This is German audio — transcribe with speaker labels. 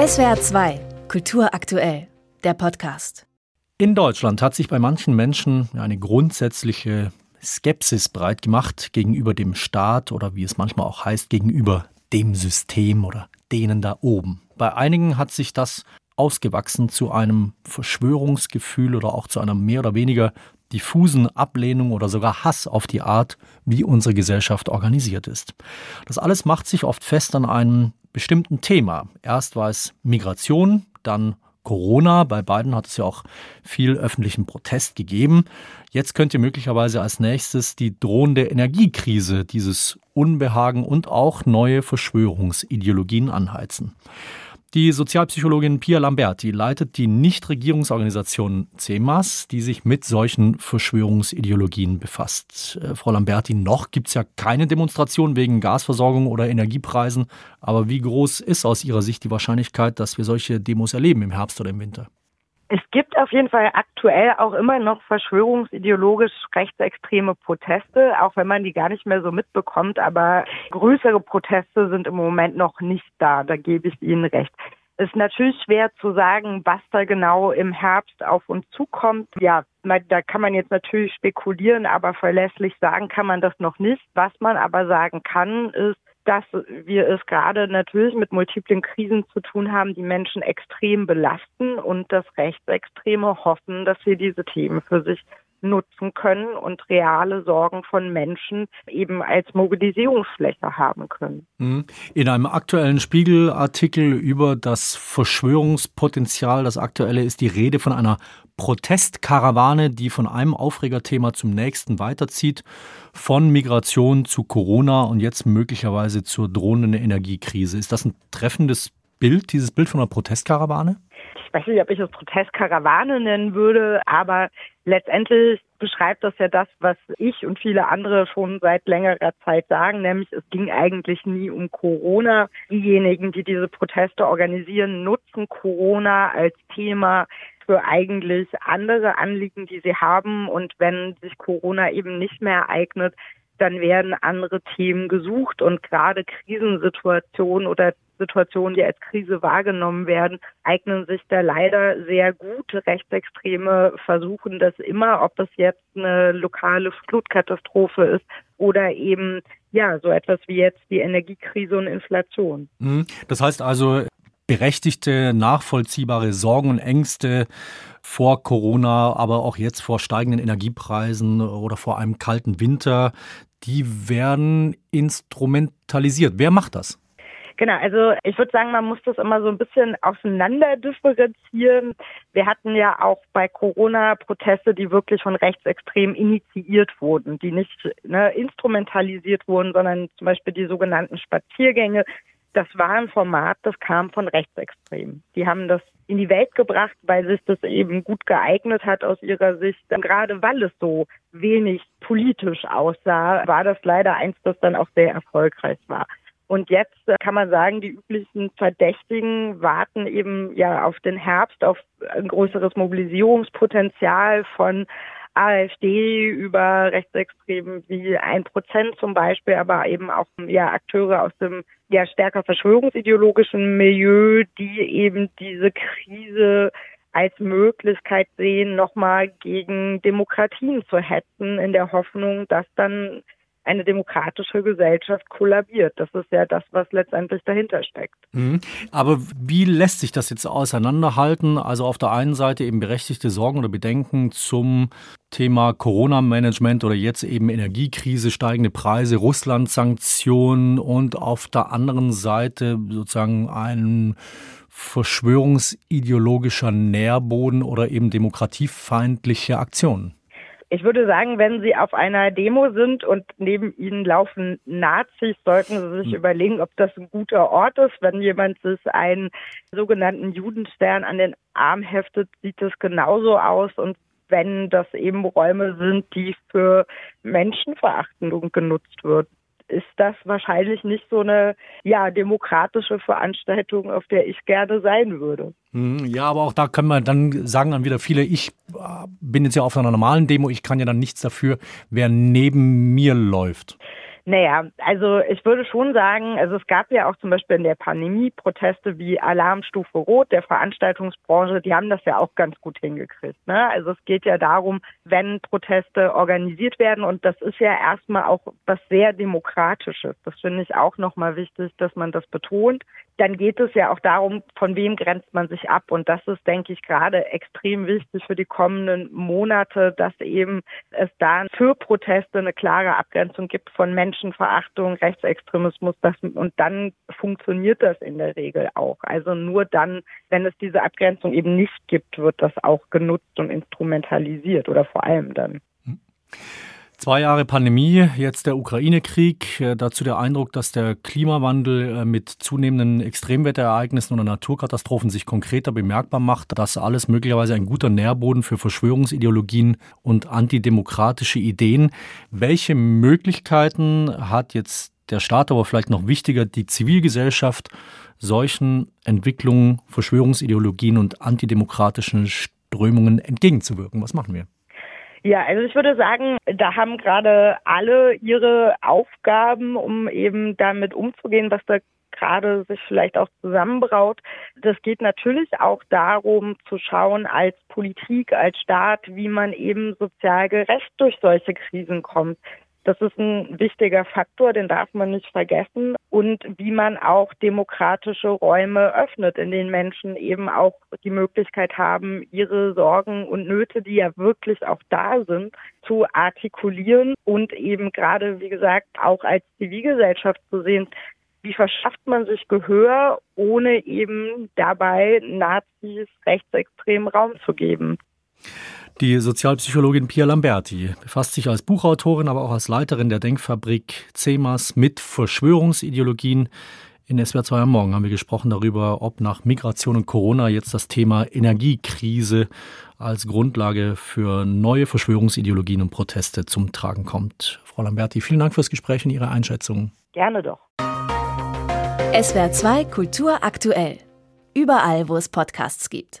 Speaker 1: SWR 2, Kultur aktuell, der Podcast.
Speaker 2: In Deutschland hat sich bei manchen Menschen eine grundsätzliche Skepsis breit gemacht gegenüber dem Staat oder wie es manchmal auch heißt, gegenüber dem System oder denen da oben. Bei einigen hat sich das ausgewachsen zu einem Verschwörungsgefühl oder auch zu einer mehr oder weniger diffusen Ablehnung oder sogar Hass auf die Art, wie unsere Gesellschaft organisiert ist. Das alles macht sich oft fest an einem bestimmten Thema. Erst war es Migration, dann Corona. Bei beiden hat es ja auch viel öffentlichen Protest gegeben. Jetzt könnte möglicherweise als nächstes die drohende Energiekrise dieses Unbehagen und auch neue Verschwörungsideologien anheizen. Die Sozialpsychologin Pia Lamberti leitet die Nichtregierungsorganisation CEMAS, die sich mit solchen Verschwörungsideologien befasst. Äh, Frau Lamberti, noch gibt es ja keine Demonstration wegen Gasversorgung oder Energiepreisen. Aber wie groß ist aus Ihrer Sicht die Wahrscheinlichkeit, dass wir solche Demos erleben im Herbst oder im Winter?
Speaker 3: Es gibt auf jeden Fall aktuell auch immer noch verschwörungsideologisch rechtsextreme Proteste, auch wenn man die gar nicht mehr so mitbekommt. Aber größere Proteste sind im Moment noch nicht da. Da gebe ich Ihnen recht. Es ist natürlich schwer zu sagen, was da genau im Herbst auf uns zukommt. Ja, da kann man jetzt natürlich spekulieren, aber verlässlich sagen kann man das noch nicht. Was man aber sagen kann, ist, dass wir es gerade natürlich mit multiplen Krisen zu tun haben, die Menschen extrem belasten und dass Rechtsextreme hoffen, dass sie diese Themen für sich nutzen können und reale Sorgen von Menschen eben als Mobilisierungsfläche haben können.
Speaker 2: Mhm. In einem aktuellen Spiegelartikel über das Verschwörungspotenzial, das aktuelle ist die Rede von einer Protestkarawane, die von einem Aufregerthema zum nächsten weiterzieht, von Migration zu Corona und jetzt möglicherweise zur drohenden Energiekrise. Ist das ein treffendes Bild, dieses Bild von einer Protestkarawane?
Speaker 3: Ich weiß nicht, ob ich es Protestkarawane nennen würde, aber letztendlich beschreibt das ja das, was ich und viele andere schon seit längerer Zeit sagen, nämlich es ging eigentlich nie um Corona. Diejenigen, die diese Proteste organisieren, nutzen Corona als Thema für eigentlich andere Anliegen, die sie haben. Und wenn sich Corona eben nicht mehr ereignet, dann werden andere Themen gesucht und gerade Krisensituationen oder Situationen, die als Krise wahrgenommen werden, eignen sich da leider sehr gut. Rechtsextreme versuchen das immer, ob das jetzt eine lokale Flutkatastrophe ist oder eben ja so etwas wie jetzt die Energiekrise und Inflation.
Speaker 2: Mhm. Das heißt also, berechtigte, nachvollziehbare Sorgen und Ängste vor Corona, aber auch jetzt vor steigenden Energiepreisen oder vor einem kalten Winter, die werden instrumentalisiert. Wer macht das?
Speaker 3: Genau, also ich würde sagen, man muss das immer so ein bisschen auseinander differenzieren. Wir hatten ja auch bei Corona Proteste, die wirklich von Rechtsextremen initiiert wurden, die nicht ne, instrumentalisiert wurden, sondern zum Beispiel die sogenannten Spaziergänge. Das war ein Format, das kam von Rechtsextremen. Die haben das in die Welt gebracht, weil sich das eben gut geeignet hat aus ihrer Sicht. Und gerade weil es so wenig politisch aussah, war das leider eins, das dann auch sehr erfolgreich war. Und jetzt äh, kann man sagen, die üblichen Verdächtigen warten eben ja auf den Herbst, auf ein größeres Mobilisierungspotenzial von AfD über Rechtsextremen wie ein Prozent zum Beispiel, aber eben auch ja Akteure aus dem ja stärker verschwörungsideologischen Milieu, die eben diese Krise als Möglichkeit sehen, nochmal gegen Demokratien zu hetzen, in der Hoffnung, dass dann eine demokratische Gesellschaft kollabiert. Das ist ja das, was letztendlich dahinter steckt.
Speaker 2: Mhm. Aber wie lässt sich das jetzt auseinanderhalten? Also auf der einen Seite eben berechtigte Sorgen oder Bedenken zum Thema Corona-Management oder jetzt eben Energiekrise, steigende Preise, Russland-Sanktionen und auf der anderen Seite sozusagen ein verschwörungsideologischer Nährboden oder eben demokratiefeindliche Aktionen.
Speaker 3: Ich würde sagen, wenn Sie auf einer Demo sind und neben Ihnen laufen Nazis, sollten Sie sich hm. überlegen, ob das ein guter Ort ist. Wenn jemand sich einen sogenannten Judenstern an den Arm heftet, sieht es genauso aus. Und wenn das eben Räume sind, die für Menschenverachtung genutzt wird, ist das wahrscheinlich nicht so eine ja, demokratische Veranstaltung, auf der ich gerne sein würde.
Speaker 2: Hm, ja, aber auch da können wir dann sagen dann wieder viele, ich bin jetzt ja auf einer normalen Demo, ich kann ja dann nichts dafür, wer neben mir läuft.
Speaker 3: Naja, also ich würde schon sagen, also es gab ja auch zum Beispiel in der Pandemie Proteste wie Alarmstufe Rot der Veranstaltungsbranche, die haben das ja auch ganz gut hingekriegt. Ne? Also es geht ja darum, wenn Proteste organisiert werden und das ist ja erstmal auch was sehr Demokratisches. Das finde ich auch nochmal wichtig, dass man das betont. Dann geht es ja auch darum, von wem grenzt man sich ab und das ist, denke ich, gerade extrem wichtig für die kommenden Monate, dass eben es da für Proteste eine klare Abgrenzung gibt von Menschen, Menschenverachtung, Rechtsextremismus, das, und dann funktioniert das in der Regel auch. Also nur dann, wenn es diese Abgrenzung eben nicht gibt, wird das auch genutzt und instrumentalisiert oder vor allem dann.
Speaker 2: Zwei Jahre Pandemie, jetzt der Ukraine-Krieg. Äh, dazu der Eindruck, dass der Klimawandel äh, mit zunehmenden Extremwetterereignissen oder Naturkatastrophen sich konkreter bemerkbar macht. Das alles möglicherweise ein guter Nährboden für Verschwörungsideologien und antidemokratische Ideen. Welche Möglichkeiten hat jetzt der Staat, aber vielleicht noch wichtiger die Zivilgesellschaft, solchen Entwicklungen, Verschwörungsideologien und antidemokratischen Strömungen entgegenzuwirken? Was machen wir?
Speaker 3: Ja, also ich würde sagen, da haben gerade alle ihre Aufgaben, um eben damit umzugehen, was da gerade sich vielleicht auch zusammenbraut. Das geht natürlich auch darum zu schauen als Politik, als Staat, wie man eben sozial gerecht durch solche Krisen kommt. Das ist ein wichtiger Faktor, den darf man nicht vergessen. Und wie man auch demokratische Räume öffnet, in denen Menschen eben auch die Möglichkeit haben, ihre Sorgen und Nöte, die ja wirklich auch da sind, zu artikulieren und eben gerade, wie gesagt, auch als Zivilgesellschaft zu sehen, wie verschafft man sich Gehör, ohne eben dabei Nazis rechtsextremen Raum zu geben.
Speaker 2: Die Sozialpsychologin Pia Lamberti befasst sich als Buchautorin, aber auch als Leiterin der Denkfabrik CEMAS mit Verschwörungsideologien. In SWR 2 am Morgen haben wir gesprochen darüber, ob nach Migration und Corona jetzt das Thema Energiekrise als Grundlage für neue Verschwörungsideologien und Proteste zum Tragen kommt. Frau Lamberti, vielen Dank fürs Gespräch und Ihre Einschätzung.
Speaker 3: Gerne doch.
Speaker 1: SWR 2 Kultur aktuell. Überall, wo es Podcasts gibt.